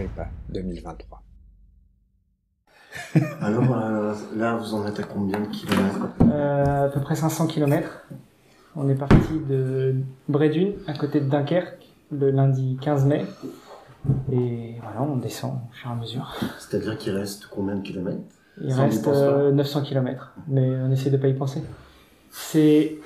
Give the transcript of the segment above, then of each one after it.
Agrippa 2023. Alors euh, là, vous en êtes à combien de kilomètres euh, À peu près 500 km. On est parti de Brédune, à côté de Dunkerque, le lundi 15 mai. Et voilà, on descend au fur et à mesure. C'est-à-dire qu'il reste combien de kilomètres? Il reste 900 km, mais on essaie de pas y penser. C'est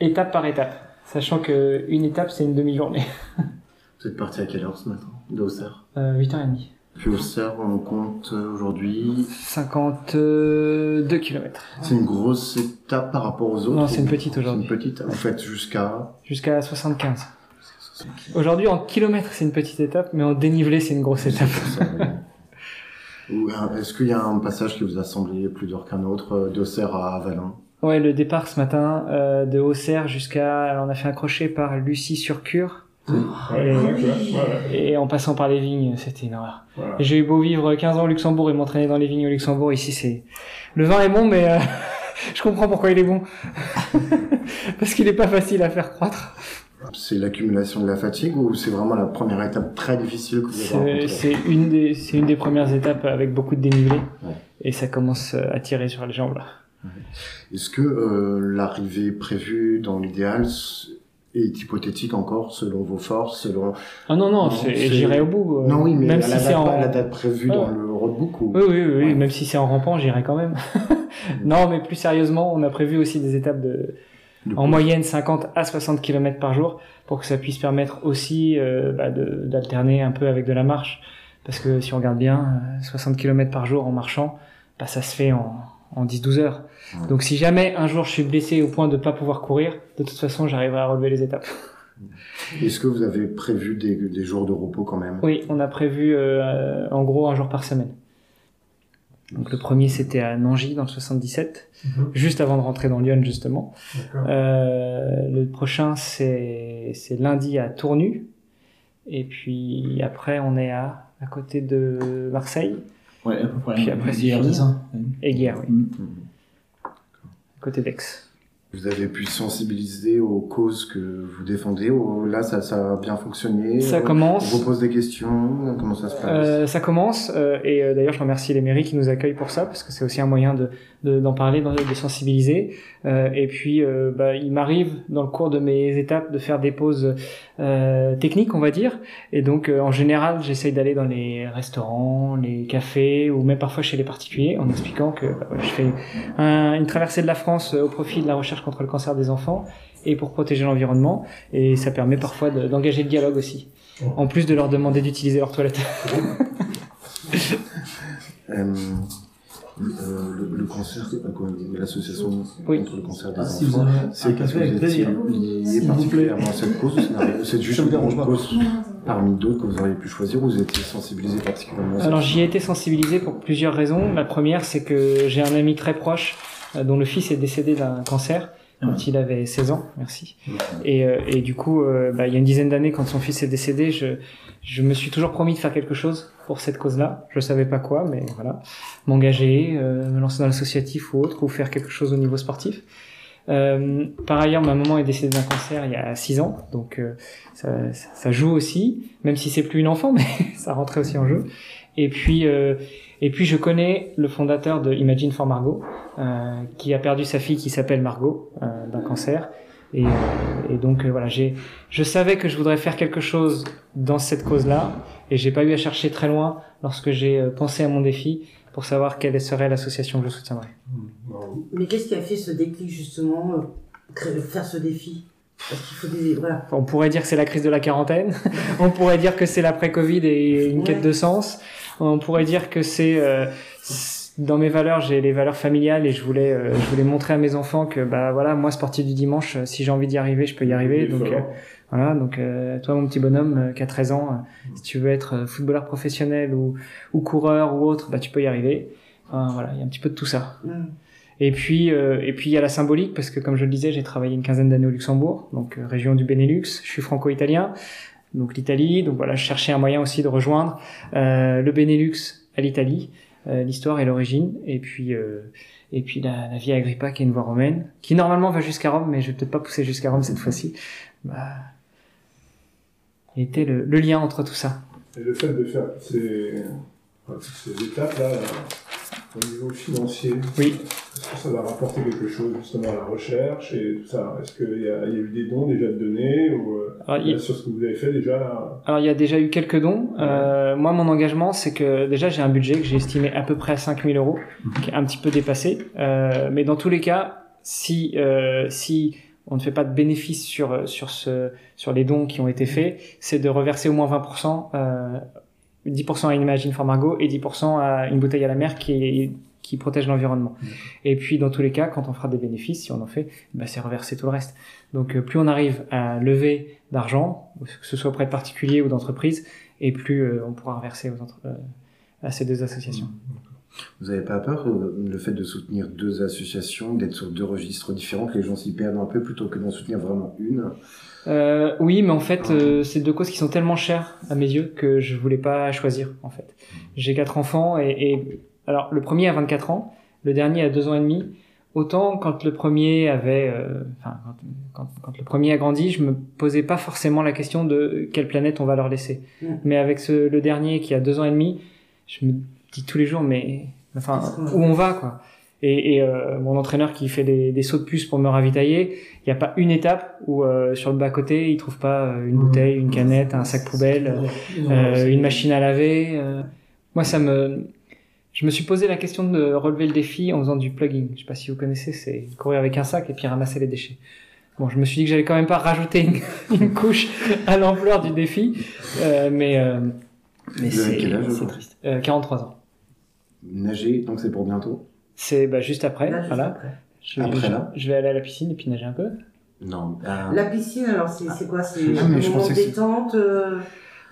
étape par étape, sachant qu'une étape, c'est une demi-journée. Vous êtes parti à quelle heure ce matin? De Auxerre euh, 8h30. Puis Auxerre, on compte aujourd'hui 52 km. C'est une grosse étape par rapport aux autres Non, c'est une petite aujourd'hui. C'est une petite. Vous faites jusqu'à Jusqu'à 75. Aujourd'hui, en kilomètres, c'est une petite étape, mais en dénivelé, c'est une grosse étape. Est-ce qu'il y a un passage qui vous a semblé plus dur qu'un autre, euh, d'Auxerre à Avalon Ouais, le départ ce matin, euh, de Auxerre jusqu'à... On a fait un crochet par Lucie-sur-Cure. Et, en passant par les vignes, c'était une horreur. J'ai eu beau vivre 15 ans au Luxembourg et m'entraîner dans les vignes au Luxembourg. Ici, c'est le vin est bon, mais euh, je comprends pourquoi il est bon, parce qu'il n'est pas facile à faire croître. C'est l'accumulation de la fatigue ou c'est vraiment la première étape très difficile que vous avez C'est une des c'est une des premières étapes avec beaucoup de dénivelé et ça commence à tirer sur les jambes là. Est-ce que euh, l'arrivée prévue dans l'idéal est hypothétique encore selon vos forces, selon. Ah non non, j'irai au bout. Euh, non oui, mais même la, si c'est en... la date prévue dans le roadbook ou. Oui oui oui, même si c'est en rampant, j'irai quand même. non, mais plus sérieusement, on a prévu aussi des étapes de, en moyenne 50 à 60 km par jour pour que ça puisse permettre aussi euh, bah, d'alterner un peu avec de la marche, parce que si on regarde bien, 60 euh, km par jour en marchant, bah ça se fait en en 10-12 heures. Donc si jamais un jour je suis blessé au point de pas pouvoir courir, de toute façon j'arriverai à relever les étapes. Est-ce que vous avez prévu des, des, jours de repos quand même? Oui, on a prévu euh, en gros un jour par semaine. Donc le premier c'était à Nangy dans le 77, mhm. juste avant de rentrer dans Lyon justement. Euh, le prochain c'est c'est lundi à Tournu et puis après on est à à côté de Marseille. Ouais, à peu près. Puis après, c'est fini. Et guerre, oui. Mm. Côté d'Aix. Vous avez pu sensibiliser aux causes que vous défendez. Là, ça, ça a bien fonctionné. Ça commence. On vous pose des questions. Comment ça se passe? Euh, Ça commence. Euh, et euh, d'ailleurs, je remercie les mairies qui nous accueillent pour ça, parce que c'est aussi un moyen de d'en parler, de, sensibiliser. Euh, et puis, euh, bah, il m'arrive dans le cours de mes étapes de faire des pauses euh, techniques, on va dire. Et donc, en général, j'essaye d'aller dans les restaurants, les cafés, ou même parfois chez les particuliers, en expliquant que bah, je fais une traversée de la France au profit de la recherche contre le cancer des enfants et pour protéger l'environnement. Et ça permet parfois d'engager le dialogue aussi, en plus de leur demander d'utiliser leur toilette. Euh, le, le, cancer, l'association contre le cancer des ah, enfants, c'est parce que vous lié particulièrement à cette cause C'est juste une cause parmi d'autres que vous auriez pu choisir ou vous étiez sensibilisé particulièrement Alors j'y ai été sensibilisé pour plusieurs raisons. La première, c'est que j'ai un ami très proche euh, dont le fils est décédé d'un cancer quand il avait 16 ans, merci. Et, euh, et du coup, bah, il y a une dizaine d'années, quand son fils est décédé, je, je me suis toujours promis de faire quelque chose pour cette cause-là. Je savais pas quoi, mais voilà, m'engager, euh, me lancer dans l'associatif ou autre, ou faire quelque chose au niveau sportif. Euh, par ailleurs, ma maman est décédée d'un cancer il y a six ans, donc euh, ça, ça, joue aussi, même si c'est plus une enfant, mais ça rentrait aussi en jeu. Et puis, euh, et puis je connais le fondateur de Imagine for Margot, euh, qui a perdu sa fille qui s'appelle Margot d'un cancer et, euh, et donc euh, voilà, j'ai, je savais que je voudrais faire quelque chose dans cette cause-là, et j'ai pas eu à chercher très loin lorsque j'ai euh, pensé à mon défi pour savoir quelle serait l'association que je soutiendrais. Mais qu'est-ce qui a fait ce déclic justement, faire ce défi? Parce qu'il faut des, voilà. On pourrait dire que c'est la crise de la quarantaine. On pourrait dire que c'est l'après-Covid et une quête de sens. On pourrait dire que c'est dans mes valeurs, j'ai les valeurs familiales et je voulais, euh, je voulais montrer à mes enfants que bah voilà, moi sportif du dimanche, euh, si j'ai envie d'y arriver, je peux y arriver. Donc euh, voilà, donc toi mon petit bonhomme qui a 13 ans, si tu veux être footballeur professionnel ou, ou coureur ou autre, bah tu peux y arriver. voilà, il y a un petit peu de tout ça. Mm. Et puis, et puis il y a la symbolique parce que comme je le disais, j'ai travaillé une quinzaine d'années au Luxembourg, donc région du Benelux. Je suis franco-italien, donc l'Italie. Donc voilà, je cherchais un moyen aussi de rejoindre le Benelux à l'Italie. Euh, l'histoire et l'origine, et puis euh, et puis la, la, vie Agrippa qui est une voie romaine, qui normalement va jusqu'à Rome, mais je vais peut-être pas pousser jusqu'à Rome cette fois-ci. Bah, était le, le, lien entre tout ça. Et le fait de faire ces, ces étapes là, au niveau financier, oui. est-ce que ça va rapporter quelque chose justement à la recherche et tout ça? Est-ce qu'il y, y, a eu des dons déjà donnés ou euh, Alors, y a... sur ce que vous avez fait déjà? Alors il y a déjà eu quelques dons. Euh, moi mon engagement c'est que déjà j'ai un budget que j'ai estimé à peu près à 5000 euros, mhm. qui est un petit peu dépassé. Euh, mais dans tous les cas, si euh, si on ne fait pas de bénéfice sur sur ce sur les dons qui ont été faits, c'est de reverser au moins 20% euh, 10% à Imagine for Margot et 10% à une bouteille à la mer qui, qui protège l'environnement. Et puis dans tous les cas, quand on fera des bénéfices, si on en fait, bah, c'est reverser tout le reste. Donc euh, plus on arrive à lever d'argent, que ce soit auprès de particuliers ou d'entreprises, et plus euh, on pourra reverser aux entre... Euh, à ces deux associations. Vous n'avez pas peur, le fait de soutenir deux associations, d'être sur deux registres différents, que les gens s'y perdent un peu plutôt que d'en soutenir vraiment une euh, oui, mais en fait, euh, c'est deux causes qui sont tellement chères à mes yeux que je voulais pas choisir. En fait, j'ai quatre enfants et, et, alors le premier a 24 ans, le dernier a deux ans et demi. Autant quand le premier avait, euh, enfin quand, quand, le premier a grandi, je me posais pas forcément la question de quelle planète on va leur laisser. Mais avec ce, le dernier qui a deux ans et demi, je me dis tous les jours, mais enfin où on va quoi et, et euh, mon entraîneur qui fait des, des, sauts de puce pour me ravitailler, il n'y a pas une étape où euh, sur le bas côté il trouve pas euh, une bouteille, une canette, un sac poubelle, une machine à laver. Moi ça me, je me suis posé la question de relever le défi en faisant du plugging. Je sais pas si vous connaissez, c'est courir avec un sac et puis ramasser les déchets. Bon, je me suis dit que j'allais quand même pas rajouter une, couche à l'ampleur du défi, mais mais c'est triste. 43 ans. Nager, donc c'est pour bientôt. C'est bah, juste après. voilà. Je, après là. Je vais aller à la piscine et puis nager un peu. Non. Euh, la piscine, alors c'est quoi? C'est ah, un moment détente euh?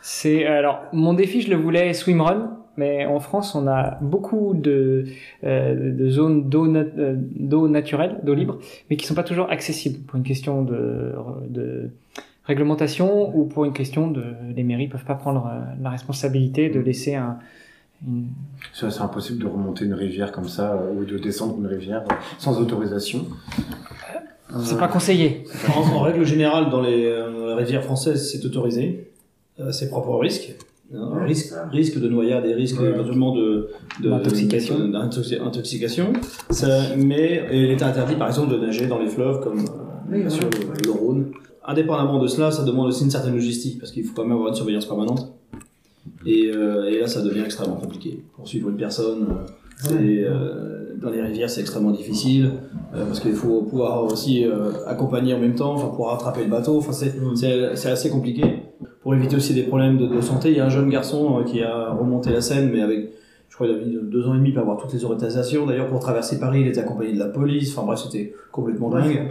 C'est alors mon défi, je le voulais swimrun, mais en France, on a beaucoup de, euh, de zones d'eau d'eau naturelle, d'eau libre, mais qui sont pas toujours accessibles pour une question de, de réglementation ou pour une question de les mairies peuvent pas prendre la responsabilité de laisser un c'est impossible de remonter une rivière comme ça euh, ou de descendre une rivière sans autorisation. C'est pas conseillé. En, règle générale, dans les, euh, rivières françaises, c'est autorisé. Euh, c'est propre au risque. risque, risque de noyade et risque éventuellement de, d'intoxication. Mais il est interdit, par exemple, de nager dans les fleuves comme bien sûr le Rhône. Indépendamment de cela, ça demande aussi une certaine logistique parce qu'il faut quand même avoir une surveillance permanente. Et, euh, et, là, ça devient extrêmement compliqué. Pour suivre une personne, euh, euh, dans les rivières, c'est extrêmement difficile euh, parce qu'il faut pouvoir aussi accompagner en même temps, enfin pouvoir attraper le bateau. Enfin, c'est assez compliqué. Pour éviter aussi des problèmes de, de, santé, il y a un jeune garçon qui a remonté la Seine, mais avec, je crois, il a mis deux ans et demi pour avoir toutes les autorisations. D'ailleurs, pour traverser Paris, il était accompagné de la police. Enfin bref, c'était complètement dingue.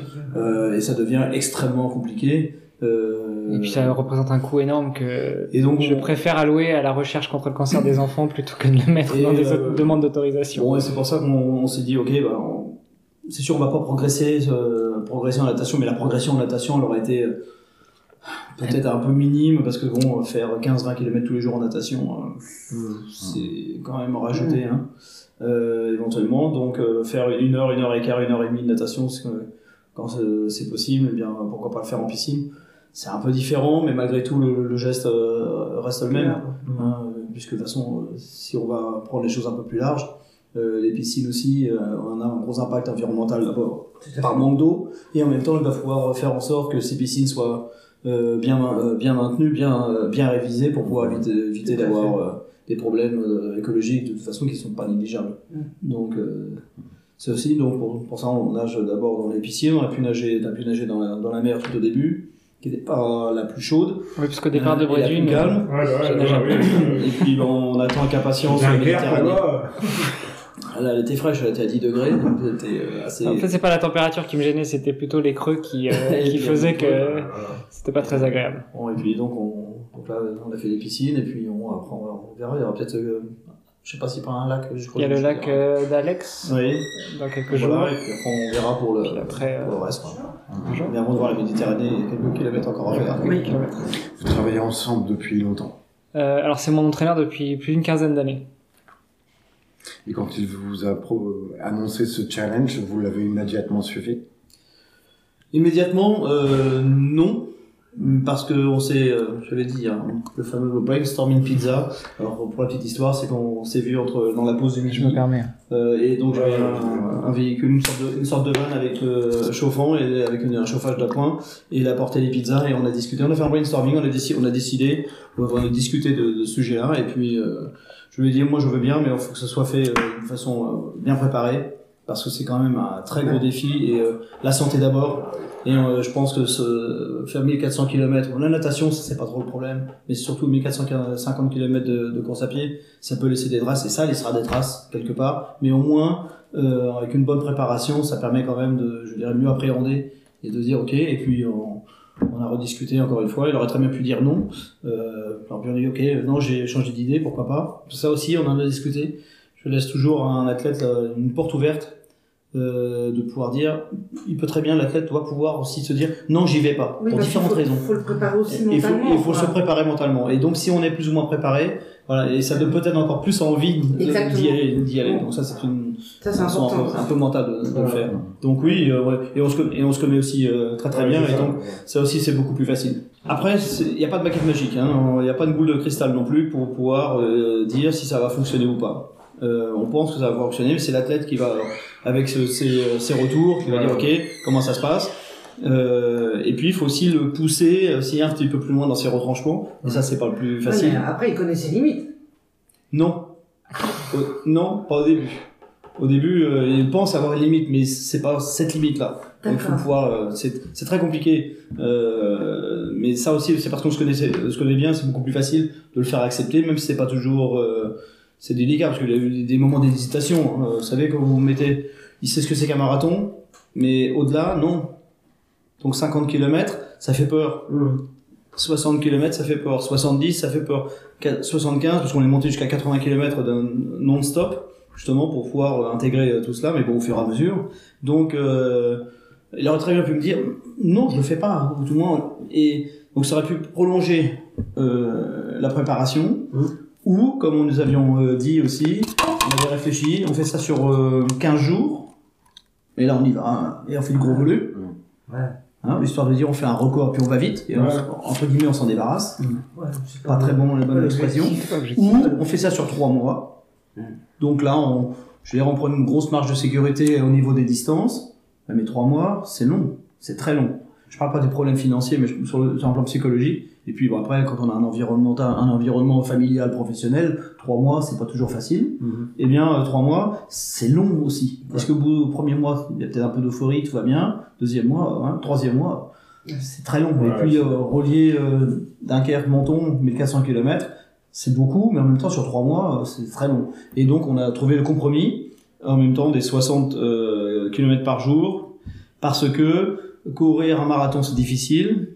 et ça devient extrêmement compliqué. Euh... Et puis ça représente un coût énorme que et donc, je préfère allouer à la recherche contre le cancer des enfants plutôt que de le mettre dans des euh... demandes d'autorisation. Bon, c'est pour ça qu'on s'est dit, ok, bah, c'est sûr on va pas progresser, euh, progresser en natation, mais la progression en natation elle aurait été peut-être un peu minime parce que bon, faire 15-20 km tous les jours en natation, c'est quand même rajouté, hein, éventuellement. Donc faire une heure, une heure et quart, une heure et demie de natation, quand c'est possible, eh bien pourquoi pas le faire en piscine c'est un peu différent, mais malgré tout, le, geste euh, reste le même. Hein, puisque de toute façon, euh, si on va prendre les choses un peu plus larges, euh, les piscines aussi, on a un gros impact environnemental d'abord par manque d'eau, et en même temps, il va falloir faire en sorte que ces piscines soient bien, bien maintenues, bien, bien révisées pour pouvoir éviter, éviter d'avoir des problèmes écologiques de toute façon qui ne sont pas négligeables. Donc, c'est aussi, donc pour, pour, ça, on nage d'abord dans les piscines, on a pu nager, on a pu nager dans la, dans la mer tout au début qui n'était pas la plus chaude. Oui, parce qu'au départ de Brédune, calme. et puis on attend avec impatience le Méditerranée. elle était fraîche, elle était à 10 degrés, donc c'était assez. En fait, c'est pas la température qui me gênait, c'était plutôt les creux qui, qui faisaient que c'était pas très agréable. Bon, et puis donc, on, donc là, on a fait des piscines, et puis on, après, on verra, il y aura peut-être je sais pas si par un lac. Je il y a le lac euh, d'Alex. Oui. Dans quelques jours. Et puis après, on verra pour le, après, pour le reste. On vient de voir la Méditerranée, quelques kilomètres encore à faire. Oui, kilomètres. Vous travaillez ensemble depuis longtemps euh, Alors, c'est mon entraîneur depuis plus d'une quinzaine d'années. Et quand il vous a annoncé ce challenge, vous l'avez immédiatement suivi? Immédiatement, euh, non parce que on s'est, euh, je l'ai dit, hein, le fameux brainstorming pizza. Alors pour la petite histoire, c'est qu'on s'est vu entre dans la pause du midi. Je me permets. Euh, et donc j'avais un, un, véhicule, une sorte de, une sorte de van avec euh, chauffant et avec un chauffage d'appoint. Et il a porté les pizzas et on a discuté. On a fait un brainstorming, on a décidé, on a décidé, on a discuté de, de ce sujet-là. Et puis euh, je lui ai dit, moi je veux bien, mais il faut que ce soit fait euh, d'une façon euh, bien préparée parce que c'est quand même un très gros défi. Et la santé d'abord. Et euh, je pense que ce, faire 1400 km, la natation, c'est pas trop le problème, mais surtout 1450 km de, de, course à pied, ça peut laisser des traces, et ça laissera des traces quelque part, mais au moins, euh, avec une bonne préparation, ça permet quand même de, je dirais, mieux appréhender et de dire ok, et puis on, on a rediscuté encore une fois, il aurait très bien pu dire non, euh, alors puis on a dit ok, non, j'ai changé d'idée, pourquoi pas. Ça aussi, on en a discuté. Je laisse toujours à un athlète euh, une porte ouverte euh, de pouvoir dire, il peut très bien l'athlète doit pouvoir aussi se dire non j'y vais pas pour différentes raisons. Il faut le préparer aussi mentalement. Il faut, se préparer mentalement. Et donc si on est plus ou moins préparé, voilà, et ça donne peut-être encore plus envie d'y aller. Donc ça c'est une ça, c'est important, un, peu, mental de, de le faire. Donc oui, euh, ouais. et on se connaît, et on se connaît aussi euh, très très bien, et donc ça aussi c'est beaucoup plus facile. Après, il n'y a pas de baguette magique, hein. il n'y a pas de boule de cristal non plus pour pouvoir euh, dire si ça va fonctionner ou pas. Euh, on pense que ça va fonctionner, mais c'est l'athlète qui va, avec ses, ses, retours, qui va dire ok, comment ça se passe. Euh, et puis il faut aussi le pousser aussi un petit peu plus loin dans ses retranchements. Et ça c'est pas le plus facile. après il connaît ses limites. Non, euh, non, pas au début. Au début, euh, il pense avoir une limite, mais c'est pas cette limite-là. Donc il faut pouvoir. Euh, c'est très compliqué. mais ça aussi, c'est parce qu'on se connaît, se connaît bien, c'est beaucoup plus facile de le faire accepter, même si c'est pas toujours c'est délicat parce qu'il y a eu des moments d'hésitation. Hein. vous savez, quand vous vous mettez, il sait ce que c'est qu'un marathon, mais au-delà, non. Donc 50 km, ça fait peur. 60 mmh. km, ça fait peur. 70, ça fait peur. 75, parce qu'on est monté jusqu'à 80 km d'un non-stop, justement pour pouvoir euh, intégrer euh, tout cela, mais bon, au fur et à mesure. Donc, euh, il aurait très bien pu me dire, non, je le fais pas, ou tout le monde. Et donc, ça aurait pu prolonger euh, la préparation. Mmh. Ou, comme nous avions euh, dit aussi, on avait réfléchi, on fait ça sur 15 euh, jours, et là on y va, hein, et on fait du gros volume. Ouais. Hein, histoire de dire on fait un record puis on va vite et entre guillemets on s'en débarrasse. Ouais, pas, très bon la bonne expression. ou on fait ça sur trois mois. Donc là on je veux dire on prend une grosse marge de sécurité au niveau des distances. Mais trois mois c'est long. C'est très long je parle pas des problèmes financiers mais sur, le, sur un plan psychologique et puis bon, après, quand on a un environnement, un environnement familial, professionnel, trois mois, c'est pas toujours facile. Mm-hmm. Eh bien, euh, trois mois, c'est long aussi. Parce que au bout du premier mois, il y a peut-être un peu d'euphorie, tout va bien. Deuxième mois, hein, troisième mois, c'est très long. et puis, euh, relier euh, Dunkerque, Menton, 1400 km, c'est beaucoup, mais en même temps, sur trois mois, euh, c'est très long. Et donc, on a trouvé le compromis, en même temps, des 60 km par jour, parce que courir un marathon, c'est difficile.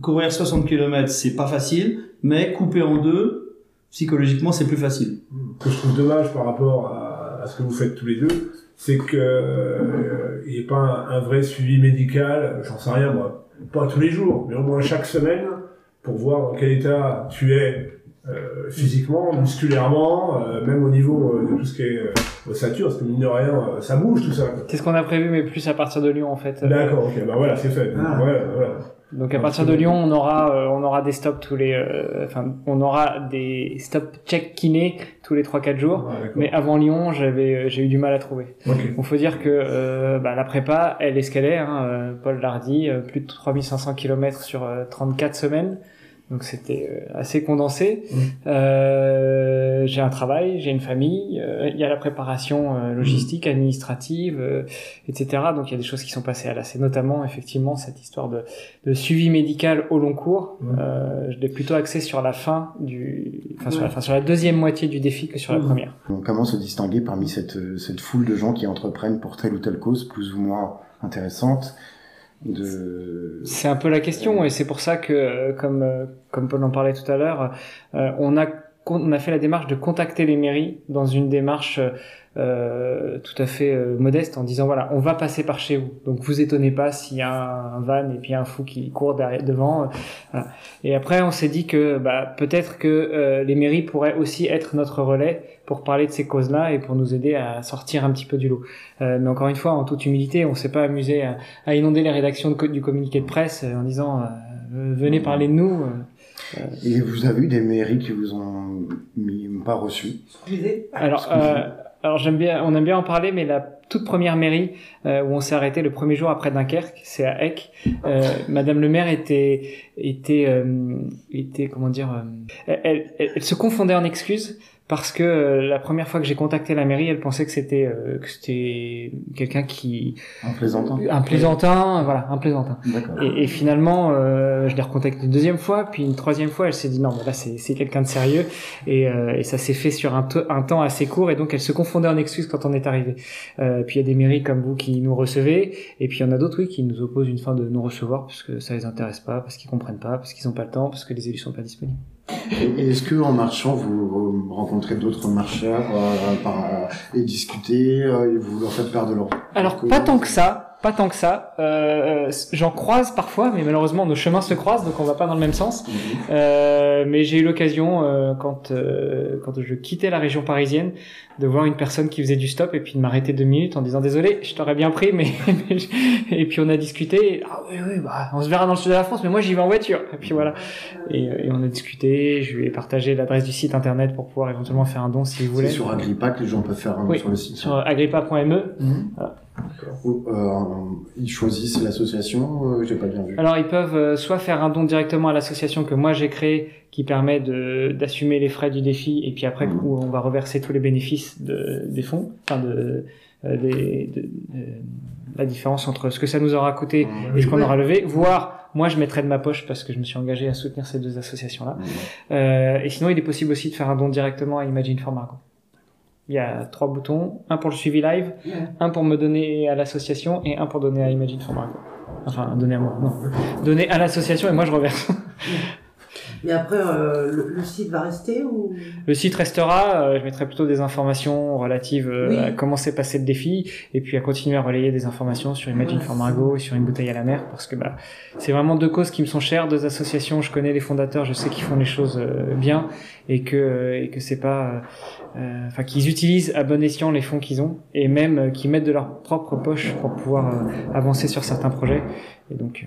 Courir 60 km, c'est pas facile, mais couper en deux, psychologiquement, c'est plus facile. Ce que je trouve dommage par rapport à, ce que vous faites tous les deux, c'est que euh, il n'y ait pas un, vrai suivi médical, j'en sais rien moi, pas tous les jours, mais au moins chaque semaine, pour voir dans quel état tu es euh, physiquement, musculairement, euh, même au niveau de tout ce qui est ossature, parce que mine de rien, ça bouge tout ça. C'est ce qu'on a prévu, mais plus à partir de Lyon en fait. D'accord, ok, bah voilà, c'est fait. Ah. Voilà, voilà. Donc à partir de Lyon, on aura euh, on aura des stops tous les euh, enfin on aura des stop check kiné tous les 3 4 jours. mais avant Lyon, j'avais euh, j'ai eu du mal à trouver. Il faut dire que bah, la prépa, elle est ce qu'elle est hein, Paul Lardy, plus de 3500 km sur 34 semaines. Donc c'était euh, assez condensé. Mmh. Euh, j'ai un travail, j'ai une famille, euh, il y a la préparation euh, logistique, administrative, etc. Donc il y a des choses qui sont passées à l'AC, notamment effectivement cette histoire de, de suivi médical au long cours. Mmh. je l'ai plutôt axé sur la fin du, enfin sur, la, fin, sur la deuxième moitié du défi que sur la mmh. première. Donc, comment se distinguer parmi cette, cette foule de gens qui entreprennent pour telle ou telle cause plus ou moins intéressante de... C'est un peu la question et c'est pour ça que, comme, comme Paul en parlait tout à l'heure, euh, on, a, on a fait la démarche de contacter les mairies dans une démarche euh, tout à fait euh, modeste en disant voilà on va passer par chez vous. Donc vous étonnez pas s'il y a un, van et puis un fou qui court derrière, devant euh, et après on s'est dit que bah, peut-être que les mairies pourraient aussi être notre relais pour parler de ces causes là et pour nous aider à sortir un petit peu du lot. Mais encore une fois en toute humilité on s'est pas amusé à, inonder les rédactions du communiqué de presse en disant venez parler de nous et vous avez eu des mairies qui vous ont pas reçu Alors, alors j'aime bien, on aime bien en parler, mais la toute première mairie euh, où on s'est arrêté le premier jour après Dunkerque, c'est à Eck. Euh, Madame le maire était était euh, était comment dire, elle, elle, elle, se confondait en excuses parce que euh, la première fois que j'ai contacté la mairie, elle pensait que c'était euh, que c'était quelqu'un qui un plaisantin, un plaisantin, voilà, un plaisantin. Et, et, finalement, euh, je l'ai recontacté une deuxième fois, puis une troisième fois, elle s'est dit non, mais là c'est c'est quelqu'un de sérieux, et, et ça s'est fait sur un, un temps assez court, et donc elle se confondait en excuses quand on est arrivé. puis il y a des mairies comme vous qui nous recevez, et puis il y en a d'autres oui qui nous opposent une fin de nous recevoir parce que ça les intéresse pas, parce qu'ils comprennent pas, parce qu'ils ont pas le temps, parce que les élus sont pas disponibles. Est-ce que en marchant, vous rencontrez d'autres marcheurs euh, euh, et discutez euh, et vous leur faites perdre de leur Alors pas tant que ça pas tant que ça. Euh, J'en croise parfois, mais malheureusement nos chemins se croisent, donc on va pas dans le même sens. Mhm. Euh, mais j'ai eu l'occasion, euh, quand euh, quand je quittais la région parisienne, de voir une personne qui faisait du stop et puis de m'arrêter deux minutes en disant désolé, je t'aurais bien pris, mais, et puis on a discuté. Ah oui oui, bah on se verra dans le sud de la France, mais moi j'y vais en voiture. Et puis voilà. Et, et on a discuté. Je lui ai partagé l'adresse du site internet pour pouvoir éventuellement faire un don si vous voulez. C'est sur Agrippa que les gens peuvent faire un don sur le site. Sur agrippa.me. Mhm. Voilà. Euh, ils choisissent l'association, euh, j'ai pas bien vu. Alors ils peuvent euh, soit faire un don directement à l'association que moi j'ai créée, qui permet de d'assumer les frais du défi, et puis après mmh. on va reverser tous les bénéfices de, des fonds, enfin de, des, de, la différence entre ce que ça nous aura coûté mmh. et ce qu'on aura levé, voire moi je mettrai de ma poche parce que je me suis engagé à soutenir ces deux associations là. Mmh. et sinon il est possible aussi de faire un don directement à Imagine for Margot. Il y a trois boutons, un pour le suivi live, un pour me donner à l'association et un pour donner à Imagine for. Enfin, donner à moi, non. Donner à l'association et moi je reverse. Mais après, euh, le, site va rester ou? Le site restera. Euh, je mettrai plutôt des informations relatives euh, à comment s'est passé le défi, et puis à continuer à relayer des informations sur Imagine for Margot et sur une bouteille à la mer, parce que bah, c'est vraiment deux causes qui me sont chères, deux associations. Je connais les fondateurs, je sais qu'ils font les choses bien, et que et que c'est pas, enfin qu'ils utilisent à bon escient les fonds qu'ils ont, et même qu'ils mettent de leur propre poche pour pouvoir avancer sur certains projets. Et donc